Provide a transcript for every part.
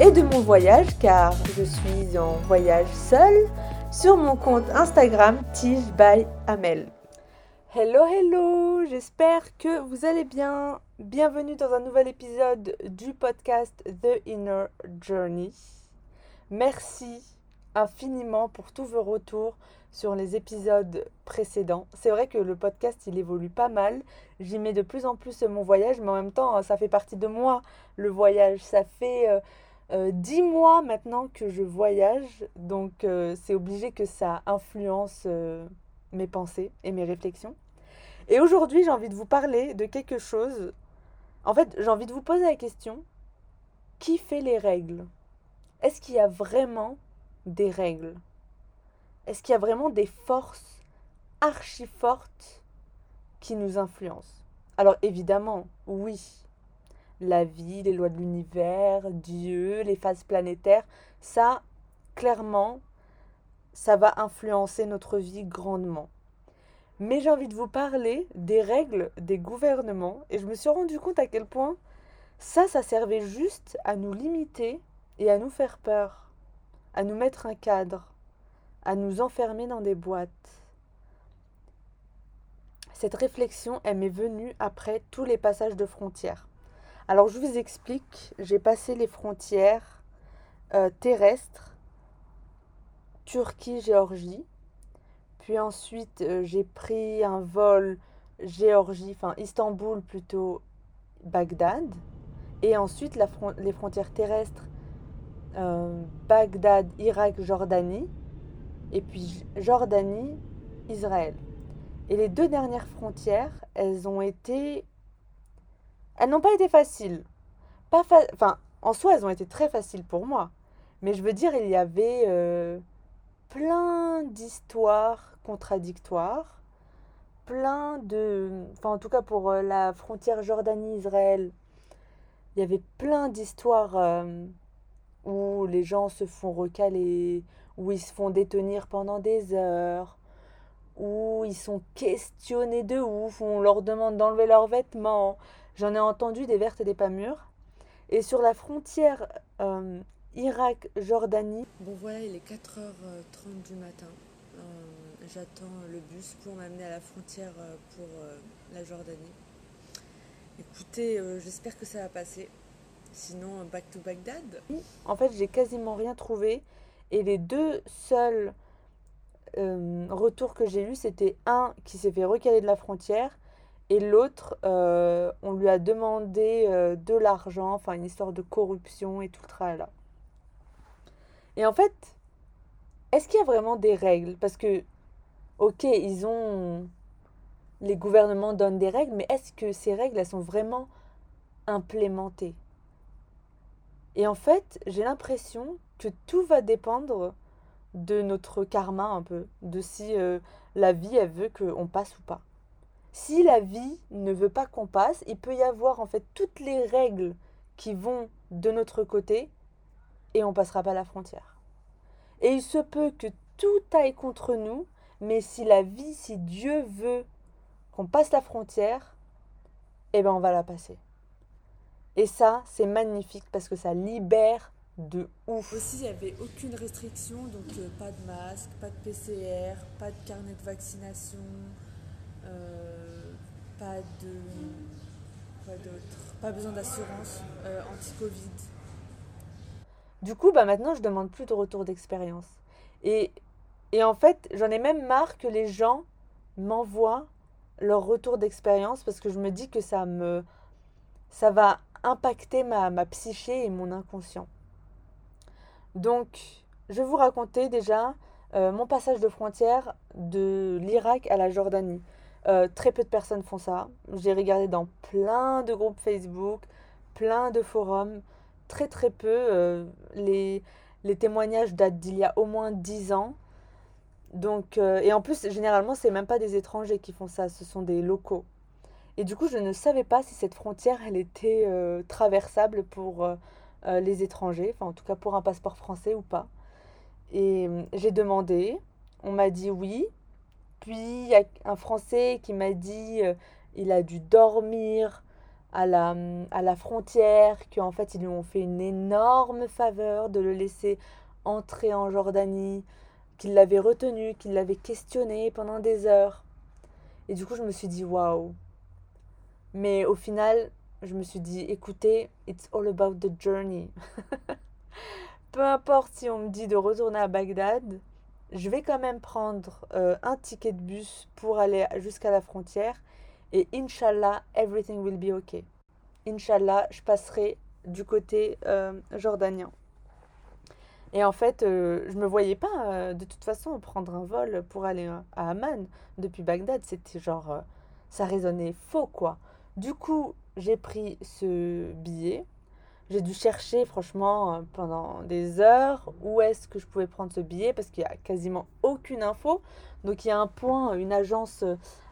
et de mon voyage car je suis en voyage seule sur mon compte Instagram Tige by Amel. Hello hello, j'espère que vous allez bien. Bienvenue dans un nouvel épisode du podcast The Inner Journey. Merci infiniment pour tous vos retours sur les épisodes précédents. C'est vrai que le podcast il évolue pas mal. J'y mets de plus en plus mon voyage, mais en même temps ça fait partie de moi le voyage. Ça fait euh, euh, dix mois maintenant que je voyage, donc euh, c'est obligé que ça influence euh, mes pensées et mes réflexions. Et aujourd'hui, j'ai envie de vous parler de quelque chose. En fait, j'ai envie de vous poser la question qui fait les règles? Est-ce qu'il y a vraiment des règles? Est-ce qu'il y a vraiment des forces archi fortes qui nous influencent? Alors évidemment, oui la vie, les lois de l'univers, Dieu, les phases planétaires, ça, clairement, ça va influencer notre vie grandement. Mais j'ai envie de vous parler des règles des gouvernements et je me suis rendu compte à quel point ça, ça servait juste à nous limiter et à nous faire peur, à nous mettre un cadre, à nous enfermer dans des boîtes. Cette réflexion, elle m'est venue après tous les passages de frontières. Alors je vous explique, j'ai passé les frontières euh, terrestres, Turquie, Géorgie. Puis ensuite euh, j'ai pris un vol Géorgie, enfin Istanbul plutôt, Bagdad. Et ensuite les frontières terrestres, euh, Bagdad, Irak, Jordanie. Et puis Jordanie, Israël. Et les deux dernières frontières, elles ont été elles n'ont pas été faciles. Pas enfin, en soi, elles ont été très faciles pour moi. Mais je veux dire, il y avait euh, plein d'histoires contradictoires, plein de... Enfin, en tout cas, pour euh, la frontière Jordanie-Israël, il y avait plein d'histoires euh, où les gens se font recaler, où ils se font détenir pendant des heures, où ils sont questionnés de ouf, on leur demande d'enlever leurs vêtements. J'en ai entendu des vertes et des pas mûres. Et sur la frontière euh, Irak-Jordanie. Bon voilà, il est 4h30 du matin. Euh, j'attends le bus pour m'amener à la frontière euh, pour la Jordanie. Écoutez, j'espère que ça va passer. Sinon, back to Bagdad. En fait, j'ai quasiment rien trouvé. Et les deux seuls retours que j'ai eus, c'était un qui s'est fait recaler de la frontière et l'autre, euh, on lui a demandé euh, de l'argent, enfin une histoire de corruption et tout le tralala. Et en fait, est-ce qu'il y a vraiment des règles? Parce que, ok, ils ont. Les gouvernements donnent des règles, mais est-ce que ces règles, elles sont vraiment implémentées? Et en fait, j'ai l'impression que tout va dépendre de notre karma un peu, de si euh, la vie, elle veut qu'on passe ou pas. Si la vie ne veut pas qu'on passe, il peut y avoir en fait toutes les règles qui vont de notre côté et on passera pas la frontière. Et il se peut que tout aille contre nous, mais si la vie, si Dieu veut qu'on passe la frontière, eh ben on va la passer. Et ça, c'est magnifique parce que ça libère de ouf. Aussi, il n'y avait aucune restriction, donc euh, pas de masque, pas de PCR, pas de carnet de vaccination, pas de. Quoi d'autre? Pas besoin d'assurance euh, anti-Covid. Du coup, bah maintenant, je demande plus de retour d'expérience. Et, et en fait, j'en ai même marre que les gens m'envoient leur retour d'expérience parce que je me dis que ça me ça va impacter ma, ma psyché et mon inconscient. Donc, je vais vous raconter déjà euh, mon passage de frontière de l'Irak à la Jordanie. Euh, très peu de personnes font ça. J'ai regardé dans plein de groupes Facebook, plein de forums. Très très peu. Euh, les, les témoignages datent d'il y a au moins 10 ans. Donc, euh, et en plus, généralement, c'est même pas des étrangers qui font ça, ce sont des locaux. Et du coup, je ne savais pas si cette frontière, elle était traversable pour les étrangers, enfin en tout cas pour un passeport français ou pas. Et j'ai demandé, on m'a dit oui. Puis il y a un Français qui m'a dit il a dû dormir à la, à la frontière, qu'en fait ils lui ont fait une énorme faveur de le laisser entrer en Jordanie, qu'il l'avait retenu, qu'il l'avait questionné pendant des heures. Et du coup je me suis dit waouh. Mais au final, je me suis dit écoutez, it's all about the journey. Peu importe si on me dit de retourner à Bagdad, je vais quand même prendre euh, un ticket de bus pour aller jusqu'à la frontière et Inch'Allah, everything will be okay. Inch'Allah, je passerai du côté euh, jordanien. Et en fait, euh, je me voyais pas euh, de toute façon prendre un vol pour aller à Amman depuis Bagdad. C'était genre, ça résonnait faux quoi. Du coup, j'ai pris ce billet. J'ai dû chercher franchement pendant des heures où est-ce que je pouvais prendre ce billet parce qu'il n'y a quasiment aucune info. Donc il y a un point, une agence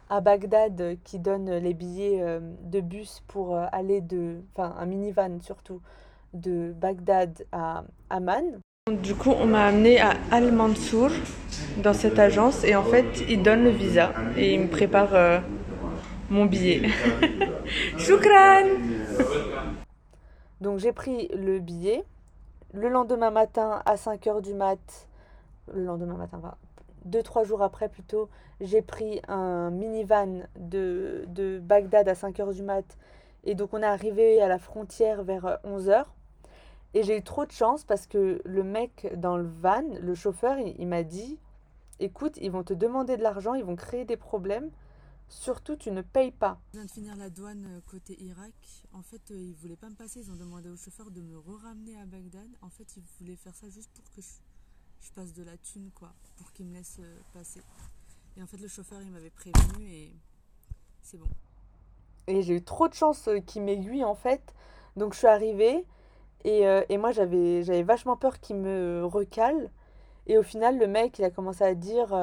à Bagdad qui donne les billets euh, de bus pour euh, aller de, enfin un minivan surtout, de Bagdad à Amman. Du coup, on m'a amené à Al Mansour dans cette agence et en fait, ils donnent le visa et ils me préparent euh, mon billet. Shukran Donc j'ai pris le billet. Le lendemain matin à 5h du mat, le lendemain matin, deux, trois jours après plutôt, j'ai pris un minivan de, de Bagdad à 5h du mat. Et donc on est arrivé à la frontière vers 11h. Et j'ai eu trop de chance parce que le mec dans le van, le chauffeur, il, m'a dit, écoute, ils vont te demander de l'argent, ils vont créer des problèmes. Surtout, tu ne payes pas. Je viens de finir la douane euh, côté Irak. En fait, euh, ils voulaient pas me passer. Ils ont demandé au chauffeur de me re-ramener à Bagdad. En fait, ils voulaient faire ça juste pour que je je passe de la thune, quoi, pour qu'il me laisse euh, passer. Et en fait, le chauffeur, il m'avait prévenu et c'est bon. Et j'ai eu trop de chance euh, qu'il m'aiguille, en fait. Donc, je suis arrivée et, euh, et moi, j'avais, j'avais vachement peur qu'il me recale. Et au final, le mec, il a commencé à dire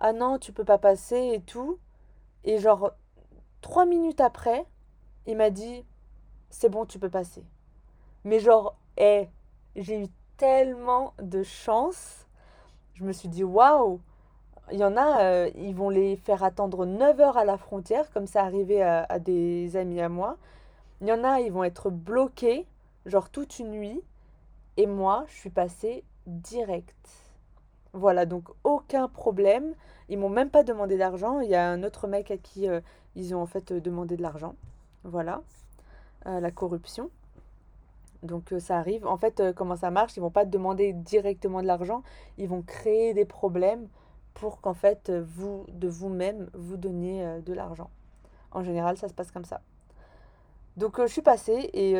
Ah non, tu peux pas passer et tout. Et genre, trois minutes après, il m'a dit C'est bon, tu peux passer. Mais genre, hé, j'ai eu tellement de chance. Je me suis dit, waouh, il y en a, euh, ils vont les faire attendre 9 heures à la frontière, comme ça arrivait à, à, des amis à moi. Il y en a, ils vont être bloqués, genre toute une nuit. Et moi, je suis passée direct. Voilà, donc aucun problème. Ils m'ont même pas demandé d'argent. Il y a un autre mec à qui euh, ils ont en fait demandé de l'argent. Voilà, euh, la corruption. Donc euh, ça arrive. En fait, euh, comment ça marche? Ils vont pas demander directement de l'argent. Ils vont créer des problèmes pour qu'en fait vous de vous-même vous donniez euh, de l'argent. En général, ça se passe comme ça. Donc je suis passée et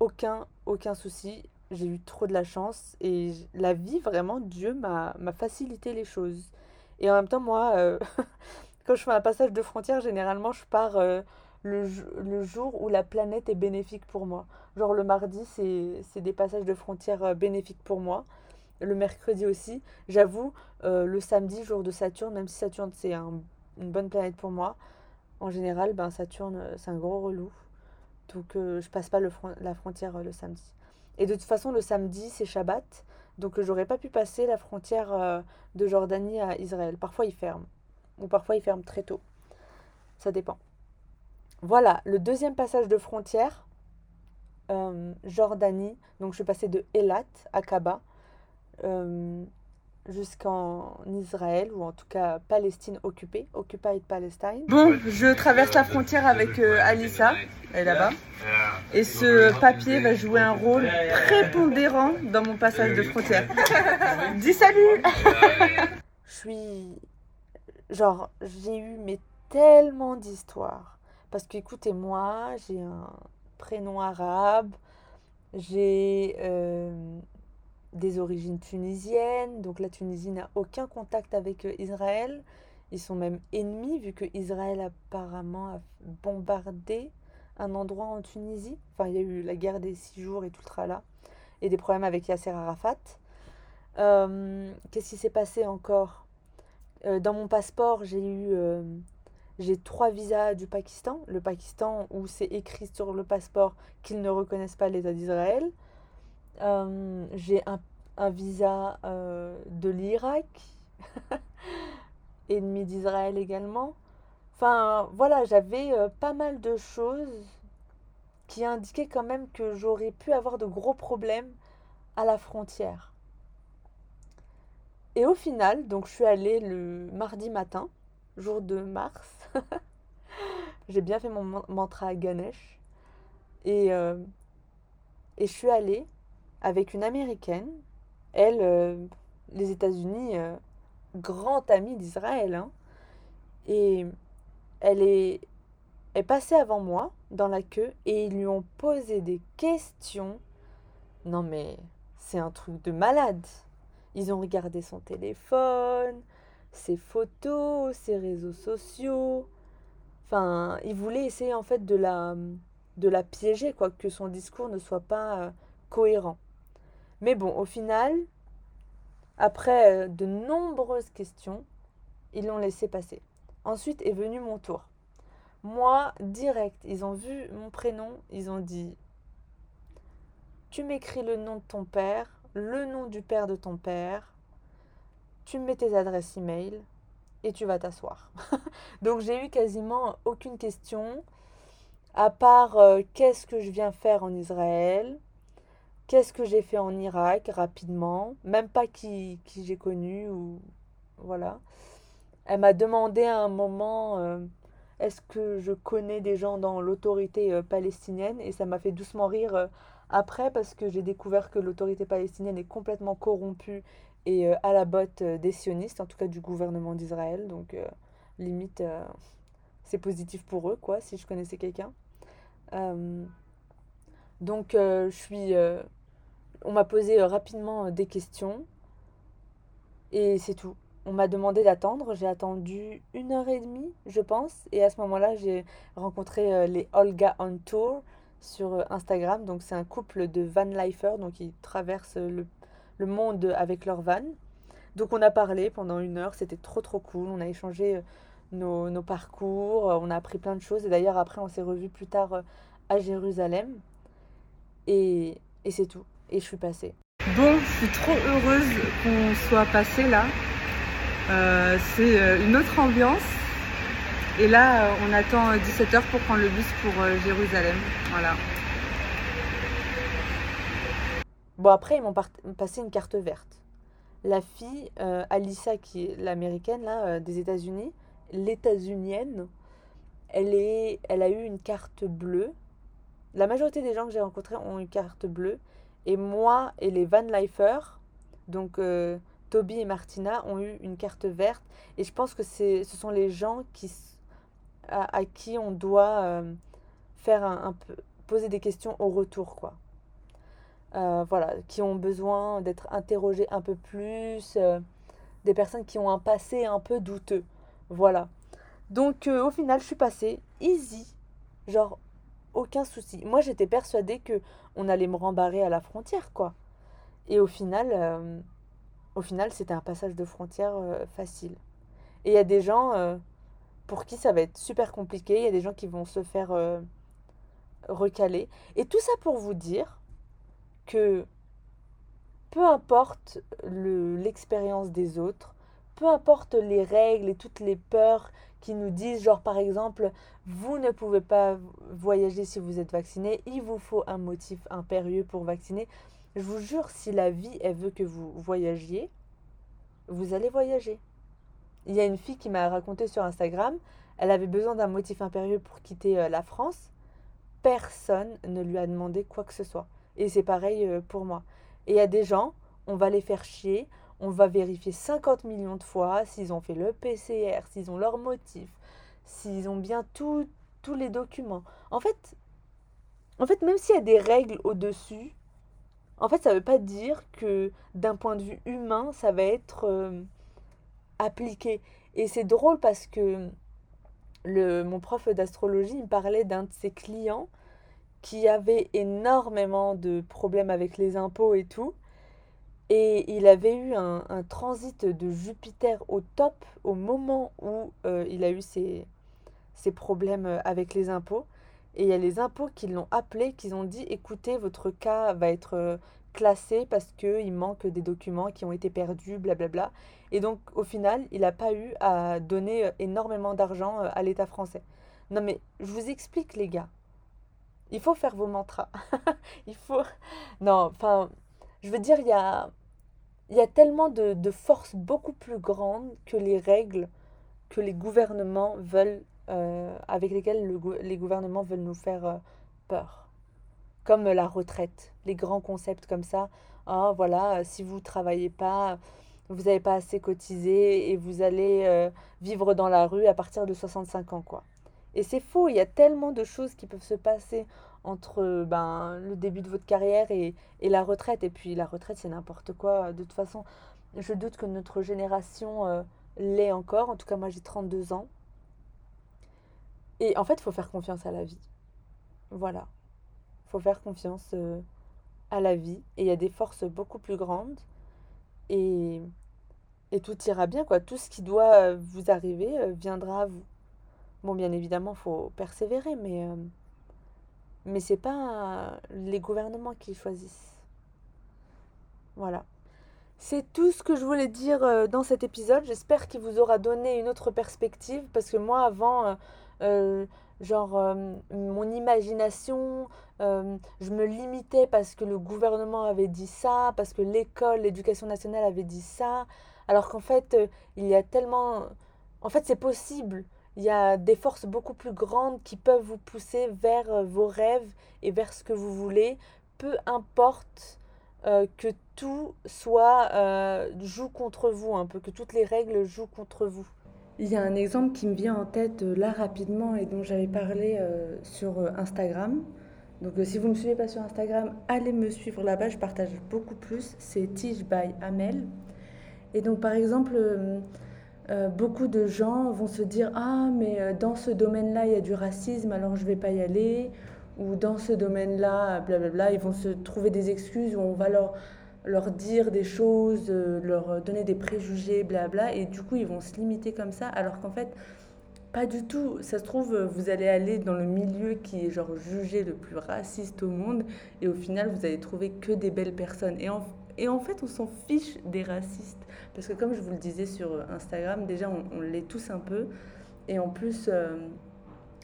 aucun aucun souci. J'ai eu trop de la chance et la vie vraiment Dieu m'a facilité les choses. Et en même temps moi quand je fais un passage de frontière, généralement je pars le, le, jour où la planète est bénéfique pour moi. Genre le mardi, c'est des passages de frontières euh, bénéfiques pour moi. Le mercredi aussi. J'avoue, euh, le samedi, jour de Saturne, même si Saturne c'est un, une bonne planète pour moi, en général, ben, Saturne euh, c'est un gros relou. Donc euh, je passe pas le la frontière le samedi. Et de toute façon, le samedi c'est Shabbat. Donc j'aurais pas pu passer la frontière de Jordanie à Israël. Parfois ils ferment. Ou parfois ils ferment très tôt. Ça dépend. Voilà, le deuxième passage de frontière, euh, Jordanie. Donc je suis passée de Elat, Aqaba, euh, jusqu'en Israël, ou en tout cas Palestine occupée, Occupied Palestine. Bon, je traverse la frontière avec euh, Alissa, elle est là-bas. Et ce papier va jouer un rôle prépondérant dans mon passage de frontière. Dis salut Je suis... Genre, j'ai eu mais tellement d'histoires parce que écoutez-moi, j'ai un prénom arabe, j'ai euh, des origines tunisiennes, donc la Tunisie n'a aucun contact avec euh, Israël. Ils sont même ennemis vu que Israël apparemment a bombardé un endroit en Tunisie. Enfin, il y a eu la guerre des six jours et tout le tralala. et des problèmes avec Yasser Arafat. Euh, Qu'est-ce qui s'est passé encore? Euh, Dans mon passeport, j'ai eu j'ai trois visas du Pakistan. Le Pakistan où c'est écrit sur le passeport qu'ils ne reconnaissent pas l'État d'Israël. Euh, j'ai un, un visa euh, de l'Irak, ennemi d'Israël également. Enfin, voilà, j'avais euh, pas mal de choses qui indiquaient quand même que j'aurais pu avoir de gros problèmes à la frontière. Et au final, donc je suis allée le mardi matin, jour de mars. J'ai bien fait mon man- mantra à Ganesh. Et, et je suis allée avec une Américaine. Elle, euh, les États-Unis, euh, grand ami d'Israël. hein. Et elle est, est passée avant moi dans la queue et ils lui ont posé des questions. Non mais c'est un truc de malade. Ils ont regardé son téléphone, ses photos, ses réseaux sociaux. Enfin, ils voulaient essayer en fait de la, de la piéger, quoi, que son discours ne soit pas euh, cohérent. Mais bon, au final, après euh, de nombreuses questions, ils l'ont laissé passer. Ensuite est venu mon tour. Moi, direct, ils ont vu mon prénom, ils ont dit Tu m'écris le nom de ton père, le nom du père de ton père, tu me mets tes adresses e-mail et tu vas t'asseoir. Donc j'ai eu quasiment aucune question, à part euh, qu'est-ce que je viens faire en Israël, qu'est-ce que j'ai fait en Irak rapidement, même pas qui, qui j'ai connu ou voilà. Elle m'a demandé à un moment euh, est-ce que je connais des gens dans l'autorité euh, palestinienne? Et ça m'a fait doucement rire euh, après parce que j'ai découvert que l'autorité palestinienne est complètement corrompue et à la botte des sionistes, en tout cas du gouvernement d'Israël. Donc limite c'est positif pour eux quoi si je connaissais quelqu'un. Donc je suis on m'a posé euh, rapidement euh, des questions et c'est tout. On m'a demandé d'attendre, j'ai attendu une heure et demie, je pense, et à ce moment-là, j'ai rencontré euh, les Olga on Tour sur Instagram. Donc, c'est un couple de van lifers, donc ils traversent le, monde avec leur van. Donc, on a parlé pendant une heure, c'était trop trop cool. On a échangé nos, parcours, on a appris plein de choses. Et d'ailleurs, après, on s'est revus plus tard à Jérusalem. Et c'est tout. Et je suis passée. Bon, je suis trop heureuse qu'on soit passé là. Euh, c'est euh, une autre ambiance. Et là, euh, on attend 17h pour prendre le bus pour Jérusalem. Voilà. Bon, après, ils m'ont passé une carte verte. La fille, euh, Alissa, qui est l'américaine, là, euh, des États-Unis, l'états-unienne, elle est, elle a eu une carte bleue. La majorité des gens que j'ai rencontrés ont une carte bleue. Et moi et les Van Lifers, donc euh, Toby et Martina, ont eu une carte verte. Et je pense que ce sont les gens qui, à, qui on doit euh, faire un, peu, poser des questions au retour, quoi. Euh, voilà, qui ont besoin d'être interrogés un peu plus, des personnes qui ont un passé un peu douteux. Voilà. Donc au final, je suis passée easy, genre aucun souci. Moi, j'étais persuadée que on allait me rembarrer à la frontière, quoi. Et au final, euh, au final, c'était un passage de frontière euh, facile. Et il y a des gens euh, pour qui ça va être super compliqué. Il y a des gens qui vont se faire recaler. Et tout ça pour vous dire que peu importe le- l'expérience des autres, peu importe les règles et toutes les peurs qui nous disent, genre par exemple, vous ne pouvez pas voyager si vous êtes vacciné, il vous faut un motif impérieux pour vacciner. Je vous jure, si la vie, elle veut que vous voyagiez, vous allez voyager. Il y a une fille qui m'a raconté sur Instagram, elle avait besoin d'un motif impérieux pour quitter euh, la France. Personne ne lui a demandé quoi que ce soit. Et c'est pareil euh, pour moi. Et il y a des gens, on va les faire chier, on va vérifier 50 millions de fois s'ils ont fait le PCR, s'ils ont leur motif, s'ils ont bien tous les documents. En fait, en fait, même s'il y a des règles au-dessus, en fait, ça ne veut pas dire que d'un point de vue humain, ça va être euh, appliqué. Et c'est drôle parce que le, mon prof d'astrologie me parlait d'un de ses clients qui avait énormément de problèmes avec les impôts et tout. Et il avait eu un, transit de Jupiter au top au moment où euh, il a eu ses, ses, problèmes avec les impôts. Et il y a les impôts qui l'ont appelé, qui ont dit écoutez, votre cas va être euh, classé parce qu'il manque des documents qui ont été perdus, blablabla. Et donc, au final, il n'a pas eu à donner euh, énormément d'argent à l'État français. Non, mais je vous explique, les gars. Il faut faire vos mantras. il faut. Non, enfin, je veux dire, il y a, il y a tellement de, forces beaucoup plus grandes que les règles que les gouvernements veulent, euh, avec lesquelles les gouvernements veulent nous faire euh, peur. Comme la retraite, les grands concepts comme ça. Ah, voilà, si vous ne travaillez pas, vous n'avez pas assez cotisé et vous allez euh, vivre dans la rue à partir de 65 ans, quoi. Et c'est faux, il y a tellement de choses qui peuvent se passer entre ben, le début de votre carrière et, et la retraite. Et puis la retraite, c'est n'importe quoi. De toute façon, je doute que notre génération euh, l'ait encore. En tout cas, moi, j'ai 32 ans. Et en fait, il faut faire confiance à la vie. Voilà. Il faut faire confiance euh, à la vie. Et il y a des forces beaucoup plus grandes. Et, et tout ira bien, quoi. Tout ce qui doit vous arriver euh, viendra à vous. Bon, bien évidemment, il faut persévérer, mais, euh, mais ce n'est pas les gouvernements qui choisissent. Voilà. C'est tout ce que je voulais dire euh, dans cet épisode. J'espère qu'il vous aura donné une autre perspective, parce que moi, avant, euh, genre, mon imagination, je me limitais parce que le gouvernement avait dit ça, parce que l'école, l'éducation nationale avait dit ça, alors qu'en fait, il y a tellement... En fait, c'est possible il y a des forces beaucoup plus grandes qui peuvent vous pousser vers euh, vos rêves et vers ce que vous voulez, peu importe euh, que tout soit euh, joue contre vous, un peu que toutes les règles jouent contre vous. Il y a un exemple qui me vient en tête là rapidement et dont j'avais parlé sur Instagram. Donc si vous ne me suivez pas sur Instagram, allez me suivre là-bas, je partage beaucoup plus. C'est Tige by Amel. Et donc par exemple, euh, beaucoup de gens vont se dire Ah, mais euh, dans ce domaine-là, il y a du racisme, alors je ne vais pas y aller. Ou dans ce domaine-là, blablabla, ils vont se trouver des excuses où on va leur, leur dire des choses, euh, leur donner des préjugés, blabla. Et du coup, ils vont se limiter comme ça, alors qu'en fait, pas du tout. Ça se trouve, vous allez aller dans le milieu qui est genre jugé le plus raciste au monde, et au final, vous allez trouver que des belles personnes. Et en, et en fait, on s'en fiche des racistes. Parce que comme je vous le disais sur Instagram, déjà, on, l'est tous un peu. Et en plus, euh,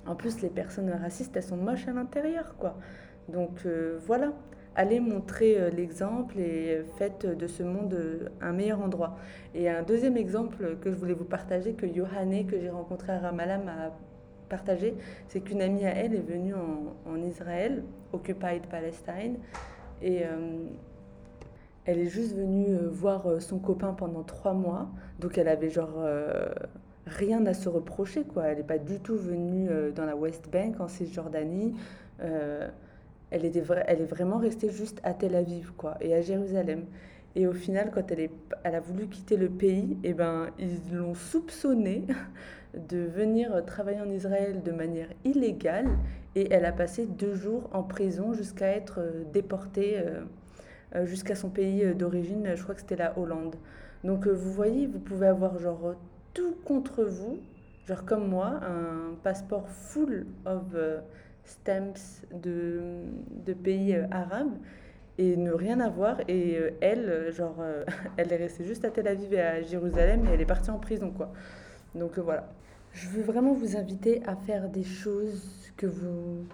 en plus, les personnes racistes, elles sont moches à l'intérieur, quoi. Donc euh, voilà, allez montrer euh, l'exemple et faites de ce monde un meilleur endroit. Et un deuxième exemple que je voulais vous partager, que Yohane, que j'ai rencontré à Ramallah, m'a partagé, c'est qu'une amie à elle est venue en, en Israël, Occupied Palestine, et elle est juste venue euh, voir euh, son copain pendant trois mois. Donc elle avait genre euh, rien à se reprocher, quoi. Elle n'est pas du tout venue dans la West Bank, en Cisjordanie. elle, est vraiment restée juste à Tel Aviv, quoi, et à Jérusalem. Et au final, quand elle, a voulu quitter le pays, eh ben, ils l'ont soupçonnée de venir travailler en Israël de manière illégale. Et elle a passé deux jours en prison jusqu'à être déportée jusqu'à son pays euh, d'origine, je crois que c'était la Hollande. Donc euh, vous voyez, vous pouvez avoir genre tout contre vous, genre comme moi, un passeport full of stamps de, de pays arabes et ne rien avoir. Et elle, genre, elle est restée juste à Tel Aviv et à Jérusalem et elle est partie en prison, quoi. Donc voilà. Je veux vraiment vous inviter à faire des choses que vous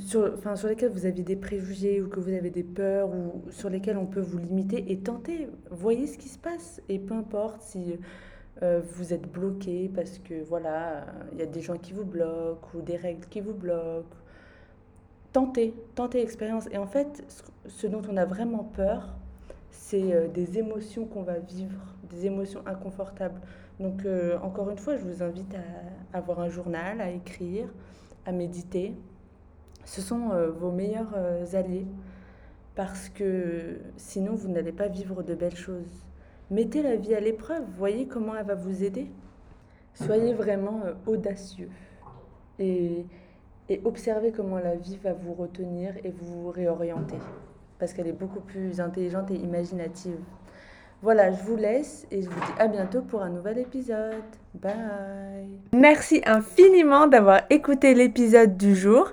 sur, enfin, sur lesquels vous avez des préjugés ou que vous avez des peurs ou sur lesquels on peut vous limiter et tenter, voyez ce qui se passe et peu importe si euh, vous êtes bloqué parce que voilà, il y a des gens qui vous bloquent ou des règles qui vous bloquent. Tentez, tentez l'expérience. Et en fait, ce dont on a vraiment peur, c'est euh, des émotions qu'on va vivre, des émotions inconfortables. Donc, euh, encore une fois, je vous invite à avoir un journal, à écrire, à méditer, ce sont euh, vos meilleurs euh, alliés parce que sinon vous n'allez pas vivre de belles choses. Mettez la vie à l'épreuve, voyez comment elle va vous aider. Soyez vraiment euh, audacieux et et observez comment la vie va vous retenir et vous réorienter. Parce qu'elle est beaucoup plus intelligente et imaginative. Voilà, je vous laisse et je vous dis à bientôt pour un nouvel épisode. Bye. Merci infiniment d'avoir écouté l'épisode du jour.